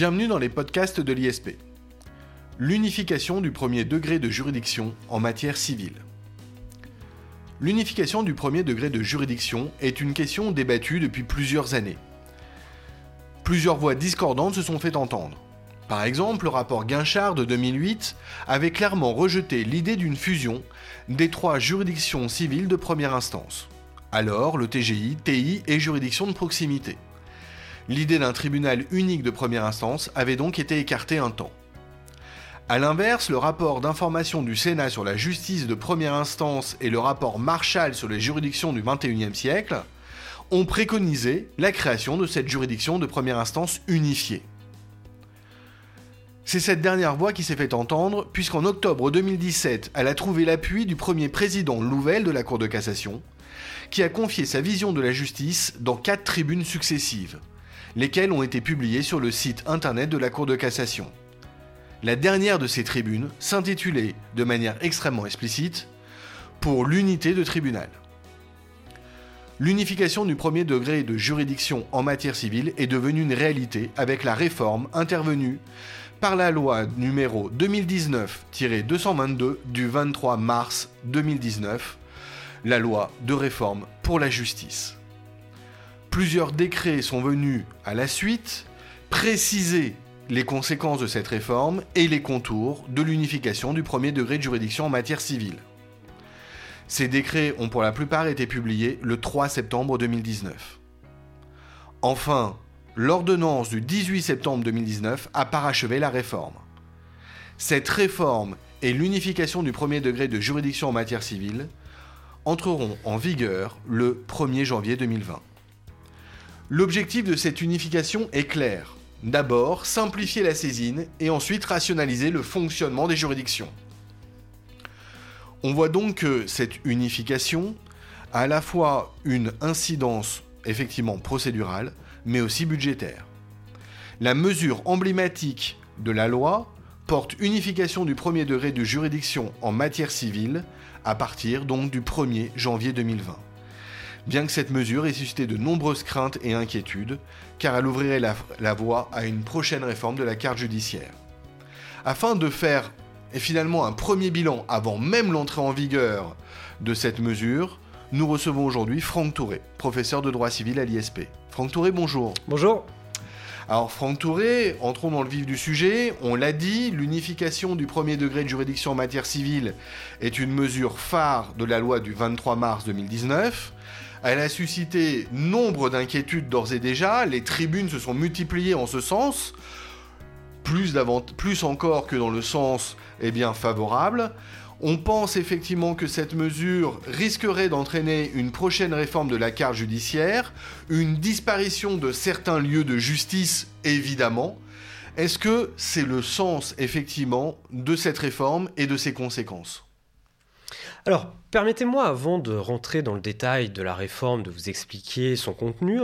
Bienvenue dans les podcasts de l'ISP. L'unification du premier degré de juridiction en matière civile. L'unification du premier degré de juridiction est une question débattue depuis plusieurs années. Plusieurs voix discordantes se sont fait entendre. Par exemple, le rapport Guinchard de 2008 avait clairement rejeté l'idée d'une fusion des trois juridictions civiles de première instance. Alors, le TGI, TI et juridiction de proximité. L'idée d'un tribunal unique de première instance avait donc été écartée un temps. A l'inverse, le rapport d'information du Sénat sur la justice de première instance et le rapport Marshall sur les juridictions du XXIe siècle ont préconisé la création de cette juridiction de première instance unifiée. C'est cette dernière voix qui s'est fait entendre, puisqu'en octobre 2017, elle a trouvé l'appui du premier président Louvel de la Cour de cassation, qui a confié sa vision de la justice dans quatre tribunes successives, lesquelles ont été publiées sur le site internet de la Cour de cassation. La dernière de ces tribunes s'intitulait, de manière extrêmement explicite, Pour l'unité de tribunal. L'unification du premier degré de juridiction en matière civile est devenue une réalité avec la réforme intervenue par la loi numéro 2019-222 du 23 mars 2019, la loi de réforme pour la justice. Plusieurs décrets sont venus à la suite préciser les conséquences de cette réforme et les contours de l'unification du premier degré de juridiction en matière civile. Ces décrets ont pour la plupart été publiés le 3 septembre 2019. Enfin, l'ordonnance du 18 septembre 2019 a parachevé la réforme. Cette réforme et l'unification du premier degré de juridiction en matière civile entreront en vigueur le 1er janvier 2020. L'objectif de cette unification est clair. D'abord, simplifier la saisine et ensuite rationaliser le fonctionnement des juridictions. On voit donc que cette unification a à la fois une incidence effectivement procédurale, mais aussi budgétaire. La mesure emblématique de la loi porte unification du premier degré de juridiction en matière civile à partir donc du 1er janvier 2020. Bien que cette mesure ait suscité de nombreuses craintes et inquiétudes, car elle ouvrirait la, la voie à une prochaine réforme de la carte judiciaire. Afin de faire et finalement un premier bilan avant même l'entrée en vigueur de cette mesure, nous recevons aujourd'hui Franck Touré, professeur de droit civil à l'ISP. Franck Touré, bonjour. Bonjour. Alors Franck Touré, entrons dans le vif du sujet. On l'a dit, l'unification du premier degré de juridiction en matière civile est une mesure phare de la loi du 23 mars 2019. Elle a suscité nombre d'inquiétudes d'ores et déjà. Les tribunes se sont multipliées en ce sens, plus, encore que dans le sens eh bien, favorable. On pense effectivement que cette mesure risquerait d'entraîner une prochaine réforme de la carte judiciaire, une disparition de certains lieux de justice, évidemment. Est-ce que c'est le sens, effectivement, de cette réforme et de ses conséquences? Alors, permettez-moi, avant de rentrer dans le détail de la réforme, de vous expliquer son contenu,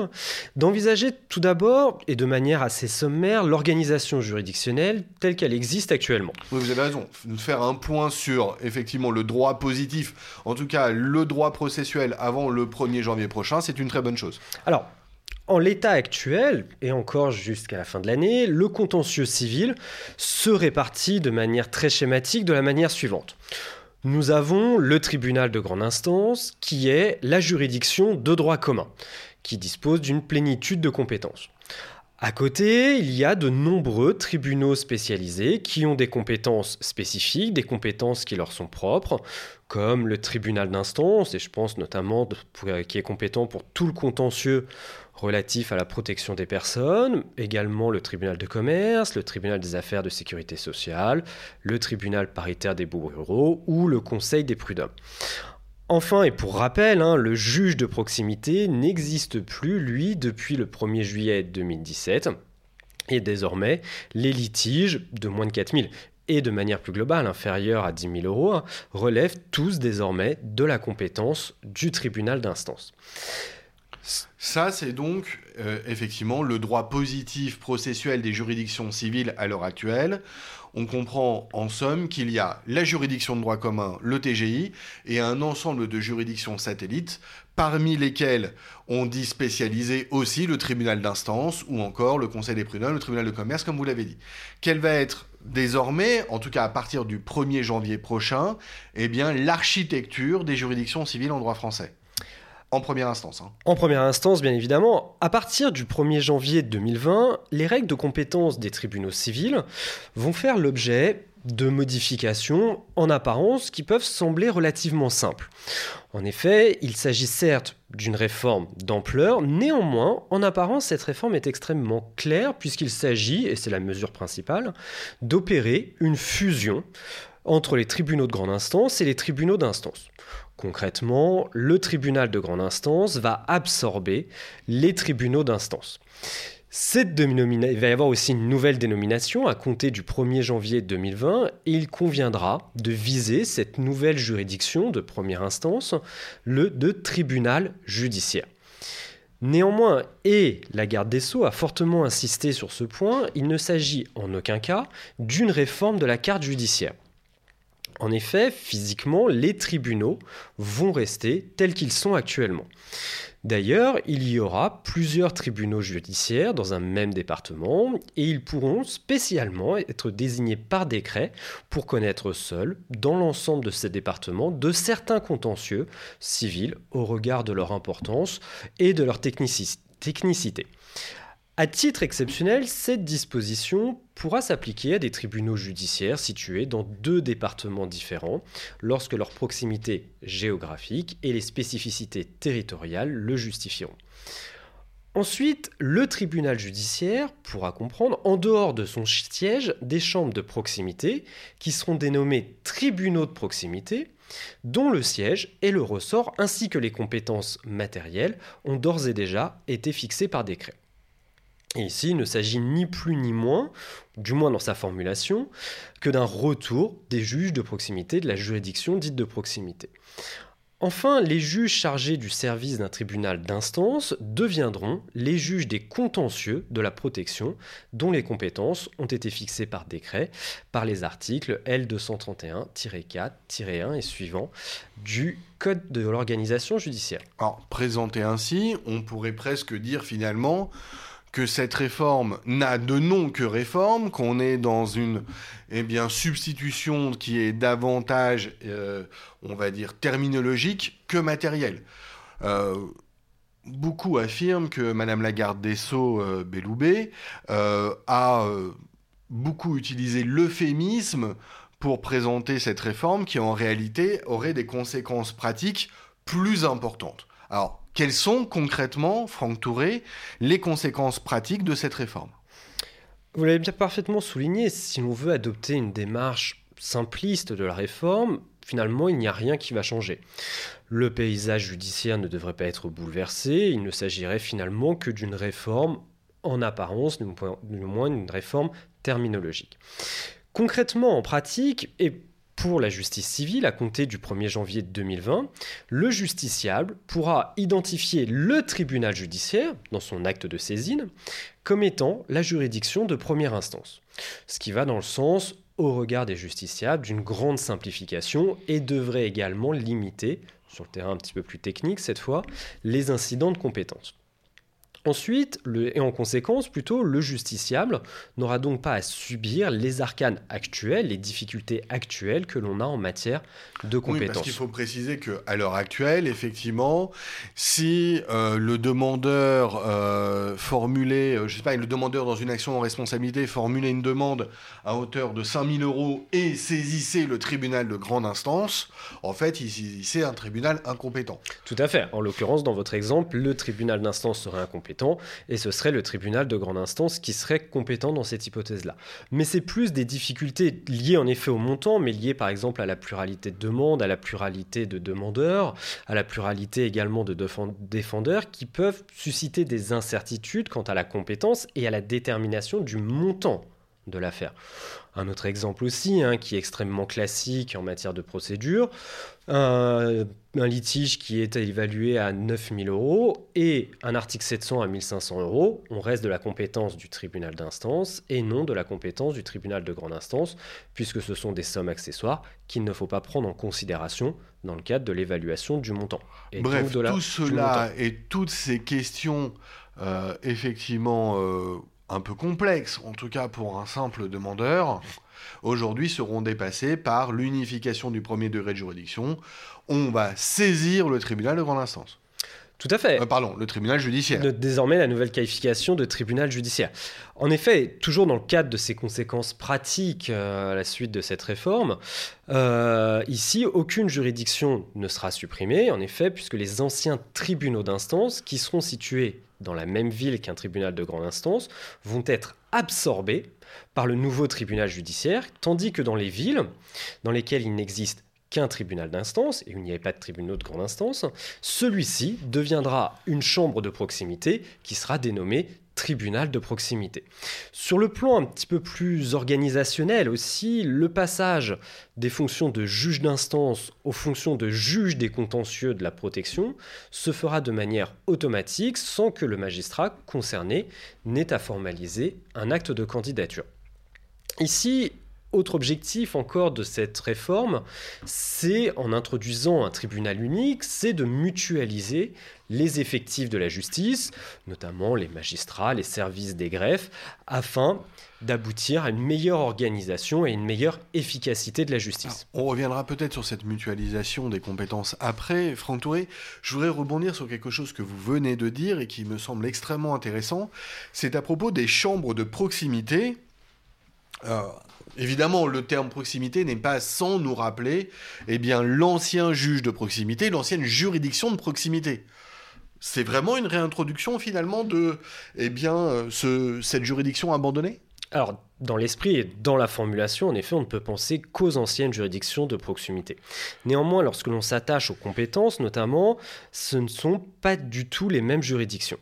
d'envisager tout d'abord, et de manière assez sommaire, l'organisation juridictionnelle telle qu'elle existe actuellement. Oui, vous avez raison. De faire un point sur, effectivement, le droit positif, en tout cas le droit processuel avant le 1er janvier prochain, c'est une très bonne chose. Alors, en l'état actuel, et encore jusqu'à la fin de l'année, le contentieux civil se répartit de manière très schématique de la manière suivante nous avons le tribunal de grande instance, qui est la juridiction de droit commun, qui dispose d'une plénitude de compétences. À côté, il y a de nombreux tribunaux spécialisés qui ont des compétences spécifiques, des compétences qui leur sont propres, comme le tribunal d'instance, et je pense notamment qui est compétent pour tout le contentieux relatif à la protection des personnes, également le tribunal de commerce, le tribunal des affaires de sécurité sociale, le tribunal paritaire des baux ruraux ou le conseil des prud'hommes. Enfin, et pour rappel, hein, le juge de proximité n'existe plus, lui, depuis le 1er juillet 2017. Et désormais, les litiges de moins de 4000 et de manière plus globale inférieure à 10 000 euros hein, relèvent tous désormais de la compétence du tribunal d'instance. Ça, c'est donc euh, effectivement le droit positif processuel des juridictions civiles à l'heure actuelle. on comprend en somme qu'il y a la juridiction de droit commun, le TGI, et un ensemble de juridictions satellites, parmi lesquelles on dit spécialisé aussi le tribunal d'instance ou encore le conseil des prud'hommes, le tribunal de commerce, comme vous l'avez dit. Quelle va être désormais, en tout cas à partir du 1er janvier prochain, eh l'architecture des juridictions civiles en droit français en première instance. Hein. En première instance, bien évidemment. À partir du 1er janvier 2020, les règles de compétence des tribunaux civils vont faire l'objet de modifications en apparence qui peuvent sembler relativement simples. En effet, il s'agit certes d'une réforme d'ampleur, néanmoins, en apparence, cette réforme est extrêmement claire puisqu'il s'agit, et c'est la mesure principale, d'opérer une fusion entre les tribunaux de grande instance et les tribunaux d'instance. Concrètement, le tribunal de grande instance va absorber les tribunaux d'instance. Cette il va y avoir aussi une nouvelle dénomination à compter du 1er janvier 2020 et il conviendra de viser cette nouvelle juridiction de première instance, le de tribunal judiciaire. Néanmoins, et la garde des sceaux a fortement insisté sur ce point, il ne s'agit en aucun cas d'une réforme de la carte judiciaire. En effet, physiquement, les tribunaux vont rester tels qu'ils sont actuellement. D'ailleurs, il y aura plusieurs tribunaux judiciaires dans un même département et ils pourront spécialement être désignés par décret pour connaître seuls, dans l'ensemble de ces départements, de certains contentieux civils au regard de leur importance et de leur technicité. À titre exceptionnel, cette disposition pourra s'appliquer à des tribunaux judiciaires situés dans deux départements différents lorsque leur proximité géographique et les spécificités territoriales le justifieront. Ensuite, le tribunal judiciaire pourra comprendre, en dehors de son siège, des chambres de proximité qui seront dénommées tribunaux de proximité, dont le siège et le ressort ainsi que les compétences matérielles ont d'ores et déjà été fixés par décret. Et ici, il ne s'agit ni plus ni moins, du moins dans sa formulation, que d'un retour des juges de proximité, de la juridiction dite de proximité. Enfin, les juges chargés du service d'un tribunal d'instance deviendront les juges des contentieux de la protection, dont les compétences ont été fixées par décret par les articles L231-4-1 et suivants du Code de l'organisation judiciaire. Alors, présenté ainsi, on pourrait presque dire finalement que cette réforme n'a de nom que réforme, qu'on est dans une eh bien, substitution qui est davantage, euh, on va dire, terminologique que matérielle. Euh, beaucoup affirment que Madame la garde des Sceaux, euh, Belloubet, a beaucoup utilisé l'euphémisme pour présenter cette réforme qui en réalité aurait des conséquences pratiques plus importantes. Alors, quelles sont concrètement, Franck Touré, les conséquences pratiques de cette réforme? Vous l'avez bien parfaitement souligné, si l'on veut adopter une démarche simpliste de la réforme, finalement, il n'y a rien qui va changer. Le paysage judiciaire ne devrait pas être bouleversé, il ne s'agirait finalement que d'une réforme en apparence, du moins d'une réforme terminologique. Concrètement, en pratique, et pour la justice civile, à compter du 1er janvier 2020, le justiciable pourra identifier le tribunal judiciaire, dans son acte de saisine, comme étant la juridiction de première instance. Ce qui va dans le sens, au regard des justiciables, d'une grande simplification et devrait également limiter, sur le terrain un petit peu plus technique cette fois, les incidents de compétence. Ensuite, et en conséquence, plutôt, le justiciable n'aura donc pas à subir les arcanes actuelles, les difficultés actuelles que l'on a en matière de compétences. Oui, parce qu'il faut préciser qu'à l'heure actuelle, effectivement, si euh, le demandeur euh, formulait, euh, je sais pas, le demandeur dans une action en responsabilité formulait une demande à hauteur de 5000 euros et saisissait le tribunal de grande instance, en fait, il saisissait un tribunal incompétent. Tout à fait. En l'occurrence, dans votre exemple, le tribunal d'instance serait incompétent et ce serait le tribunal de grande instance qui serait compétent dans cette hypothèse-là. Mais c'est plus des difficultés liées en effet au montant, mais liées par exemple à la pluralité de demandes, à la pluralité de demandeurs, à la pluralité également de défendeurs, qui peuvent susciter des incertitudes quant à la compétence et à la détermination du montant de l'affaire. Un autre exemple aussi, hein, qui est extrêmement classique en matière de procédure, un, litige qui est évalué à 9000 euros et un article 700 à 1500 euros, on reste de la compétence du tribunal d'instance et non de la compétence du tribunal de grande instance, puisque ce sont des sommes accessoires qu'il ne faut pas prendre en considération dans le cadre de l'évaluation du montant. Bref, tout cela et toutes ces questions, euh, effectivement... Euh, un peu complexes, en tout cas pour un simple demandeur, aujourd'hui seront dépassés par l'unification du premier degré de juridiction. On va saisir le tribunal de grande instance. Tout à fait. Euh, pardon, le tribunal judiciaire. désormais, la nouvelle qualification de tribunal judiciaire. En effet, toujours dans le cadre de ces conséquences pratiques euh, à la suite de cette réforme, euh, ici, aucune juridiction ne sera supprimée, en effet, puisque les anciens tribunaux d'instance, qui seront situés dans la même ville qu'un tribunal de grande instance, vont être absorbés par le nouveau tribunal judiciaire, tandis que dans les villes dans lesquelles il n'existe qu'un tribunal d'instance et où il n'y avait pas de tribunal de grande instance, celui-ci deviendra une chambre de proximité qui sera dénommée tribunal de proximité. Sur le plan un petit peu plus organisationnel aussi, le passage des fonctions de juge d'instance aux fonctions de juge des contentieux de la protection se fera de manière automatique sans que le magistrat concerné n'ait à formaliser un acte de candidature. Ici, autre objectif encore de cette réforme, c'est en introduisant un tribunal unique, c'est de mutualiser les effectifs de la justice, notamment les magistrats, les services des greffes, afin d'aboutir à une meilleure organisation et une meilleure efficacité de la justice. on reviendra peut-être sur cette mutualisation des compétences après. Franck Touré, je voudrais rebondir sur quelque chose que vous venez de dire et qui me semble extrêmement intéressant. C'est à propos des chambres de proximité. Évidemment, le terme proximité n'est pas sans nous rappeler eh bien, l'ancien juge de proximité, l'ancienne juridiction de proximité. C'est vraiment une réintroduction finalement de eh bien, euh, cette juridiction abandonnée? Alors, dans l'esprit et dans la formulation, en effet, on ne peut penser qu'aux anciennes juridictions de proximité. Néanmoins, lorsque l'on s'attache aux compétences, notamment, ce ne sont pas du tout les mêmes juridictions.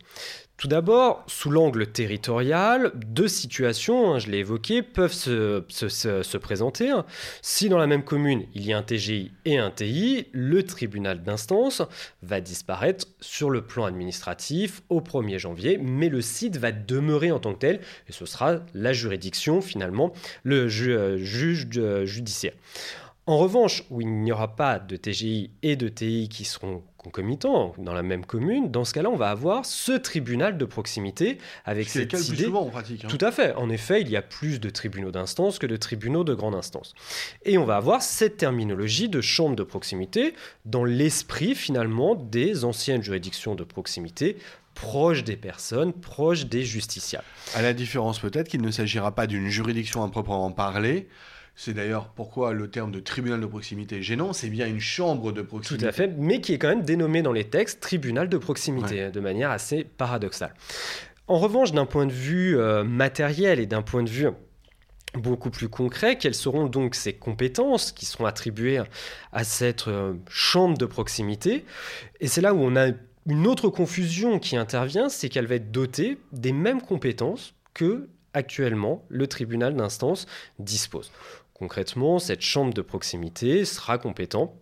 Tout d'abord, sous l'angle territorial, deux situations, hein, je l'ai évoqué, peuvent se, présenter. Si dans la même commune, il y a un TGI et un TI, le tribunal d'instance va disparaître sur le plan administratif au 1er janvier, mais le site va demeurer en tant que tel, et ce sera la juridiction finalement, le euh, juge judiciaire. En revanche, où il n'y aura pas de TGI et de TI qui seront concomitants dans la même commune, dans ce cas-là, on va avoir ce tribunal de proximité avec cette idée. Plus souvent en pratique. Hein. Tout à fait. En effet, il y a plus de tribunaux d'instance que de tribunaux de grande instance. Et on va avoir cette terminologie de chambre de proximité dans l'esprit finalement des anciennes juridictions de proximité proches des personnes, proches des justiciables. À la différence peut-être qu'il ne s'agira pas d'une juridiction à proprement parler, c'est d'ailleurs pourquoi le terme de tribunal de proximité est gênant, c'est bien une chambre de proximité. Tout à fait, mais qui est quand même dénommé dans les textes tribunal de proximité, de manière assez paradoxale. En revanche, d'un point de vue euh, matériel et d'un point de vue beaucoup plus concret, quelles seront donc ces compétences qui seront attribuées à cette euh, chambre de proximité? Et c'est là où on a une autre confusion qui intervient, c'est qu'elle va être dotée des mêmes compétences que actuellement le tribunal d'instance dispose. Concrètement, cette chambre de proximité sera compétent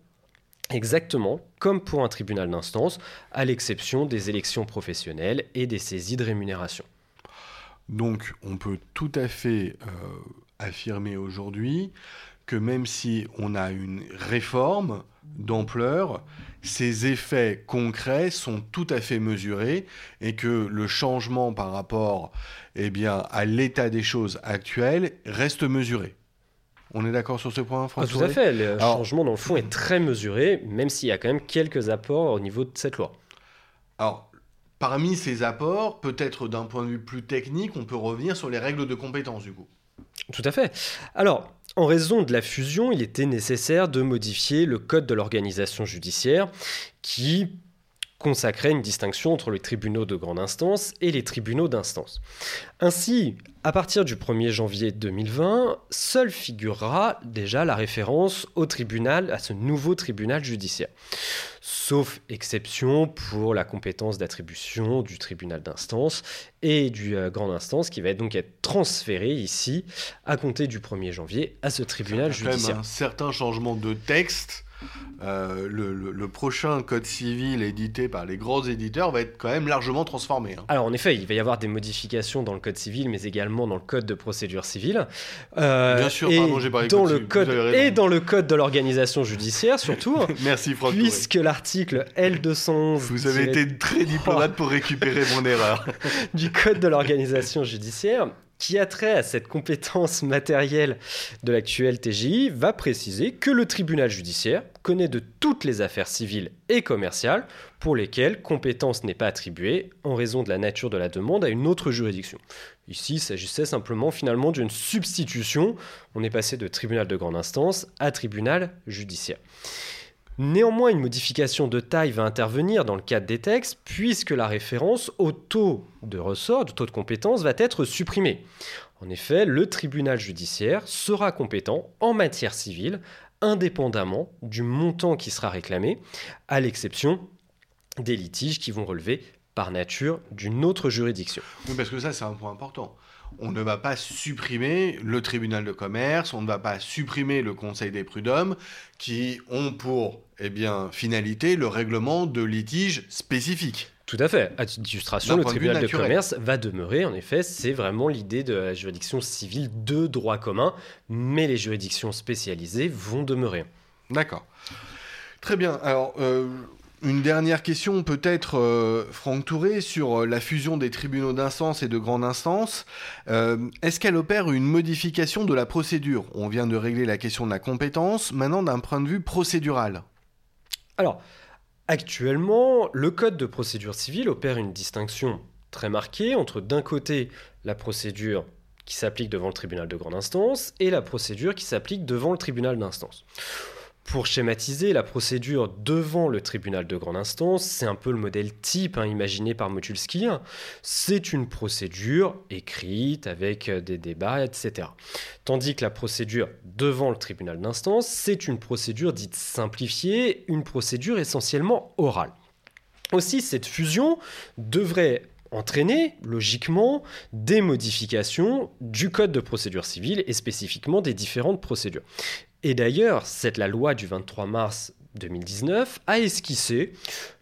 exactement comme pour un tribunal d'instance, à l'exception des élections professionnelles et des saisies de rémunération. Donc on peut tout à fait euh, affirmer aujourd'hui que même si on a une réforme d'ampleur, ses effets concrets sont tout à fait mesurés et que le changement par rapport eh à l'état des choses actuelles reste mesuré. On est d'accord sur ce point, François ah, Tout à fait. Le changement, dans le fond, est très mesuré, même s'il y a quand même quelques apports au niveau de cette loi. Alors, parmi ces apports, peut-être d'un point de vue plus technique, on peut revenir sur les règles de compétence, du coup. Tout à fait. Alors, en raison de la fusion, il était nécessaire de modifier le code de l'organisation judiciaire qui consacrait une distinction entre les tribunaux de grande instance et les tribunaux d'instance. Ainsi, à partir du 1er janvier 2020, seule figurera déjà la référence au tribunal, à ce nouveau tribunal judiciaire. Sauf exception pour la compétence d'attribution du tribunal d'instance et du euh, grande instance qui va donc être transféré ici à compter du 1er janvier à ce tribunal judiciaire. un certain changement de texte euh, le, prochain code civil édité par les grands éditeurs va être quand même largement transformé. Hein. Alors en effet, il va y avoir des modifications dans le code civil, mais également dans le code de procédure civile. Euh, Bien sûr, pardon, j'ai pas dans le code Et dans le code de l'organisation judiciaire surtout. Merci Franck. Puisque l'article L211... Vous avez été très diplomate pour récupérer mon erreur. du code de l'organisation judiciaire qui a trait à cette compétence matérielle de l'actuel TGI va préciser que le tribunal judiciaire connaît de toutes les affaires civiles et commerciales pour lesquelles compétence n'est pas attribuée en raison de la nature de la demande à une autre juridiction. Ici, il s'agissait simplement finalement d'une substitution. On est passé de tribunal de grande instance à tribunal judiciaire. Néanmoins, une modification de taille va intervenir dans le cadre des textes, puisque la référence au taux de ressort, au taux de compétence, va être supprimée. En effet, le tribunal judiciaire sera compétent en matière civile, indépendamment du montant qui sera réclamé, à l'exception des litiges qui vont relever par nature d'une autre juridiction. Oui, parce que ça, c'est un point important on ne va pas supprimer le tribunal de commerce, on ne va pas supprimer le conseil des prud'hommes, qui ont pour eh bien, finalité le règlement de litiges spécifiques. Tout à fait. À titre d'illustration, le tribunal de commerce va demeurer, en effet, c'est vraiment l'idée de la juridiction civile de droit commun, mais les juridictions spécialisées vont demeurer. D'accord. Très bien. Alors, euh, une dernière question peut-être, euh, Franck Touré, sur euh, la fusion des tribunaux d'instance et de grande instance. Euh, est-ce qu'elle opère une modification de la procédure? On vient de régler la question de la compétence, maintenant d'un point de vue procédural. Alors, actuellement, le Code de procédure civile opère une distinction très marquée entre d'un côté la procédure qui s'applique devant le tribunal de grande instance et la procédure qui s'applique devant le tribunal d'instance. Pour schématiser, la procédure devant le tribunal de grande instance, c'est un peu le modèle type hein, imaginé par Motulski. C'est une procédure écrite avec euh, des débats, etc. Tandis que la procédure devant le tribunal d'instance, c'est une procédure dite simplifiée, une procédure essentiellement orale. Aussi, cette fusion devrait entraîner logiquement des modifications du code de procédure civile et spécifiquement des différentes procédures. Et d'ailleurs, c'est la loi du 23 mars 2019 a esquissé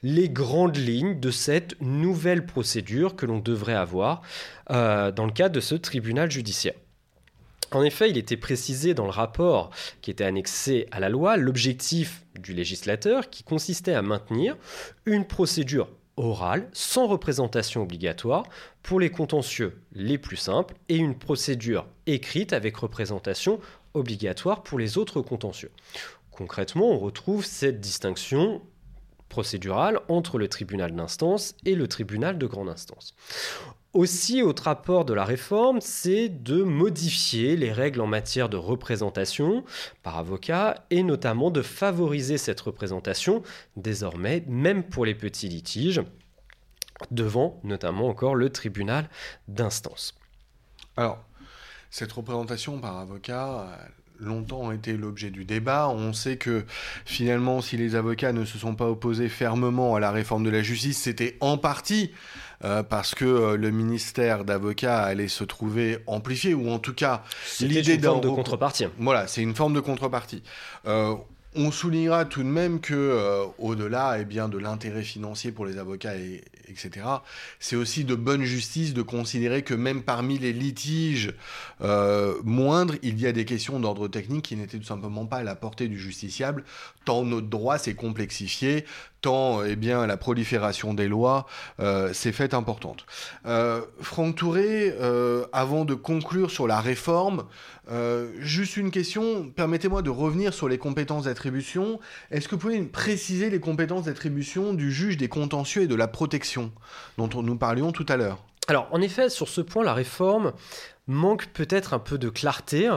les grandes lignes de cette nouvelle procédure que l'on devrait avoir euh, dans le cadre de ce tribunal judiciaire. En effet, il était précisé dans le rapport qui était annexé à la loi l'objectif du législateur qui consistait à maintenir une procédure orale sans représentation obligatoire pour les contentieux les plus simples et une procédure écrite avec représentation obligatoire pour les autres contentieux. Concrètement, on retrouve cette distinction procédurale entre le tribunal d'instance et le tribunal de grande instance. Aussi, autre rapport de la réforme, c'est de modifier les règles en matière de représentation par avocat et notamment de favoriser cette représentation désormais, même pour les petits litiges, devant notamment encore le tribunal d'instance. Alors, cette représentation par avocat a longtemps été l'objet du débat. On sait que finalement, si les avocats ne se sont pas opposés fermement à la réforme de la justice, c'était en partie euh, parce que euh, le ministère d'avocats allait se trouver amplifié, ou en tout cas l'idée forme de contrepartie. Voilà, c'est une forme de contrepartie. Euh, on soulignera tout de même que, au-delà eh bien, de l'intérêt financier pour les avocats et, etc. C'est aussi de bonne justice de considérer que même parmi les litiges euh, moindres, il y a des questions d'ordre technique qui n'étaient tout simplement pas à la portée du justiciable, tant notre droit s'est complexifié, tant eh bien, la prolifération des lois euh, s'est faite importante. Euh, Franck Touré, avant de conclure sur la réforme, juste une question, permettez-moi de revenir sur les compétences d'attribution. Est-ce que vous pouvez préciser les compétences d'attribution du juge des contentieux et de la protection dont nous parlions tout à l'heure? Alors, en effet, sur ce point, la réforme manque peut-être un peu de clarté.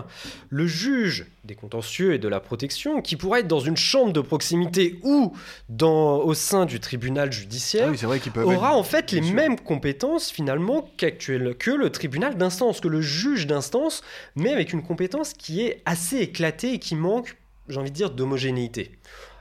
Le juge des contentieux et de la protection, qui pourrait être dans une chambre de proximité ou dans, au sein du tribunal judiciaire, ah aura en fait les mêmes compétences finalement qu'actuel, que le tribunal d'instance, que le juge d'instance, mais avec une compétence qui est assez éclatée et qui manque, j'ai envie de dire, d'homogénéité.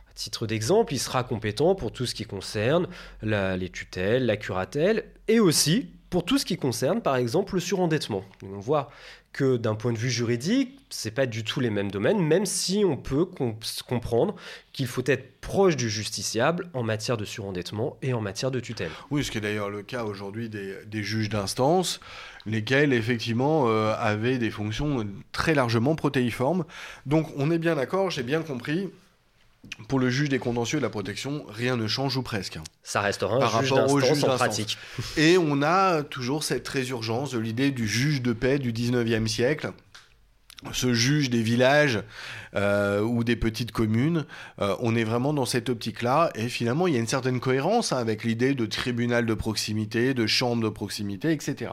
À titre d'exemple, il sera compétent pour tout ce qui concerne les tutelles, la curatelle, et aussi pour tout ce qui concerne, par exemple, le surendettement. On voit que d'un point de vue juridique, c'est pas du tout les mêmes domaines, même si on peut comprendre qu'il faut être proche du justiciable en matière de surendettement et en matière de tutelle. Oui, ce qui est d'ailleurs le cas aujourd'hui des, juges d'instance, lesquels effectivement euh, avaient des fonctions très largement protéiformes. Donc on est bien d'accord, j'ai bien compris, pour le juge des contentieux de la protection, rien ne change ou presque. Ça restera un par juge rapport au juge en pratique. Et on a toujours cette résurgence de l'idée du juge de paix du 19e siècle. Ce juge des villages euh, ou des petites communes, euh, on est vraiment dans cette optique-là. Et finalement, il y a une certaine cohérence hein, avec l'idée de tribunal de proximité, de chambre de proximité, etc.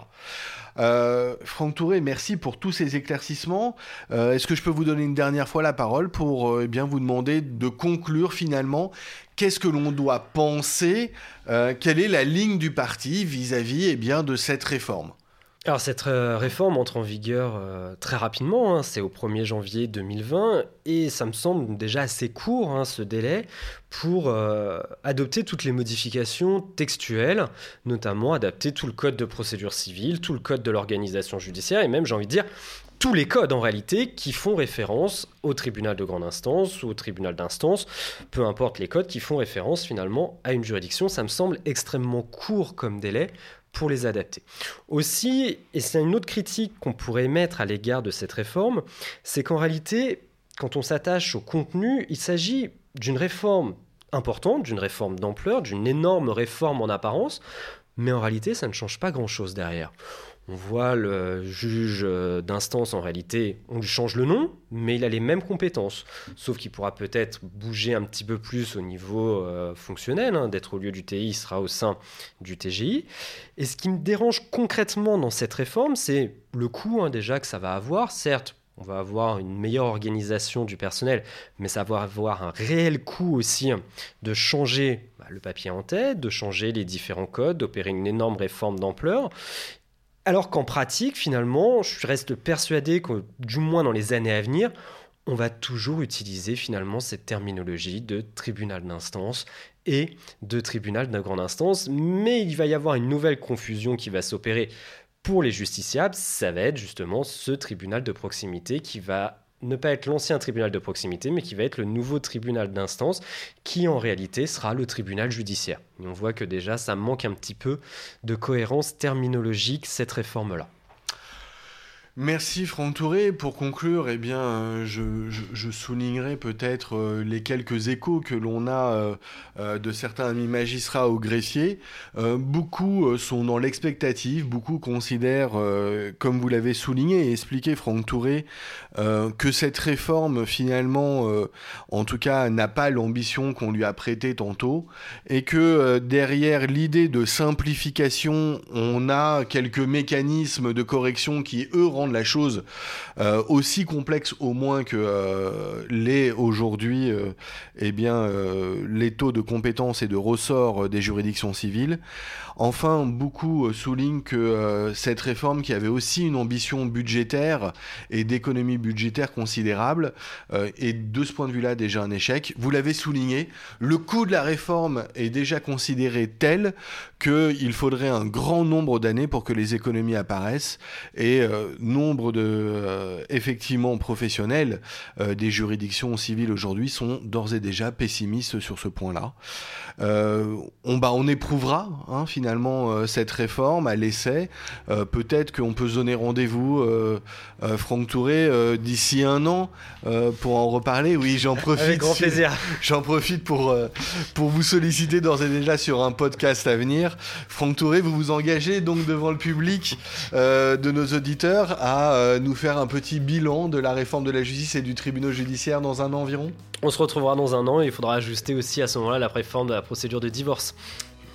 Euh, Franck Touré, merci pour tous ces éclaircissements. Euh, est-ce que je peux vous donner une dernière fois la parole pour euh, eh bien vous demander de conclure finalement qu'est-ce que l'on doit penser, quelle est la ligne du parti vis-à-vis eh bien de cette réforme? Alors cette euh, réforme entre en vigueur euh, très rapidement, hein. c'est au 1er janvier 2020, et ça me semble déjà assez court hein, ce délai pour euh, adopter toutes les modifications textuelles, notamment adapter tout le code de procédure civile, tout le code de l'organisation judiciaire, et même j'ai envie de dire tous les codes en réalité qui font référence au tribunal de grande instance ou au tribunal d'instance, peu importe les codes qui font référence finalement à une juridiction, ça me semble extrêmement court comme délai pour les adapter. Aussi, et c'est une autre critique qu'on pourrait mettre à l'égard de cette réforme, c'est qu'en réalité, quand on s'attache au contenu, il s'agit d'une réforme importante, d'une réforme d'ampleur, d'une énorme réforme en apparence, mais en réalité, ça ne change pas grand-chose derrière. On voit le juge euh, d'instance, en réalité, on lui change le nom, mais il a les mêmes compétences. Sauf qu'il pourra peut-être bouger un petit peu plus au niveau euh, fonctionnel, hein, d'être au lieu du TI, il sera au sein du TGI. Et ce qui me dérange concrètement dans cette réforme, c'est le coût hein, déjà que ça va avoir. Certes, on va avoir une meilleure organisation du personnel, mais ça va avoir un réel coût aussi hein, de changer bah, le papier en tête, de changer les différents codes, d'opérer une énorme réforme d'ampleur. Alors qu'en pratique, finalement, je reste persuadé que, du moins dans les années à venir, on va toujours utiliser finalement cette terminologie de tribunal d'instance et de tribunal de grande instance, mais il va y avoir une nouvelle confusion qui va s'opérer pour les justiciables, ça va être justement ce tribunal de proximité qui va ne pas être l'ancien tribunal de proximité, mais qui va être le nouveau tribunal d'instance, qui en réalité sera le tribunal judiciaire. Et on voit que déjà, ça manque un petit peu de cohérence terminologique, cette réforme-là. Merci Franck Touré. Pour conclure, eh bien, euh, je, soulignerai peut-être euh, les quelques échos que l'on a euh, de certains amis magistrats ou greffiers. beaucoup sont dans l'expectative, beaucoup considèrent, comme vous l'avez souligné et expliqué Franck Touré, que cette réforme finalement, en tout cas, n'a pas l'ambition qu'on lui a prêtée tantôt, et que derrière l'idée de simplification, on a quelques mécanismes de correction qui, eux, la chose euh, aussi complexe au moins que euh, l'est aujourd'hui euh, eh bien, les taux de compétences et de ressort des juridictions civiles. Enfin, beaucoup soulignent que cette réforme, qui avait aussi une ambition budgétaire et d'économie budgétaire considérable, est de ce point de vue-là déjà un échec. Vous l'avez souligné, le coût de la réforme est déjà considéré tel qu'il faudrait un grand nombre d'années pour que les économies apparaissent et nombre de euh, effectivement professionnels euh, des juridictions civiles aujourd'hui sont d'ores et déjà pessimistes sur ce point-là. Euh, on, bah, on éprouvera hein, finalement cette réforme à l'essai. Peut-être qu'on peut se donner rendez-vous, Franck Touré, d'ici un an pour en reparler. Oui, j'en profite. Avec grand plaisir. J'en profite pour, pour vous solliciter d'ores et déjà sur un podcast à venir. Franck Touré, vous vous engagez donc devant le public de nos auditeurs à euh, nous faire un petit bilan de la réforme de la justice et du tribunal judiciaire dans un an environ? On se retrouvera dans un an et il faudra ajuster aussi à ce moment-là la réforme de la procédure de divorce.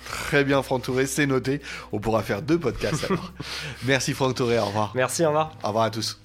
Très bien, Franck Touré, c'est noté. On pourra faire deux podcasts alors. Merci Franck Touré, au revoir. Merci, au revoir. Au revoir à tous.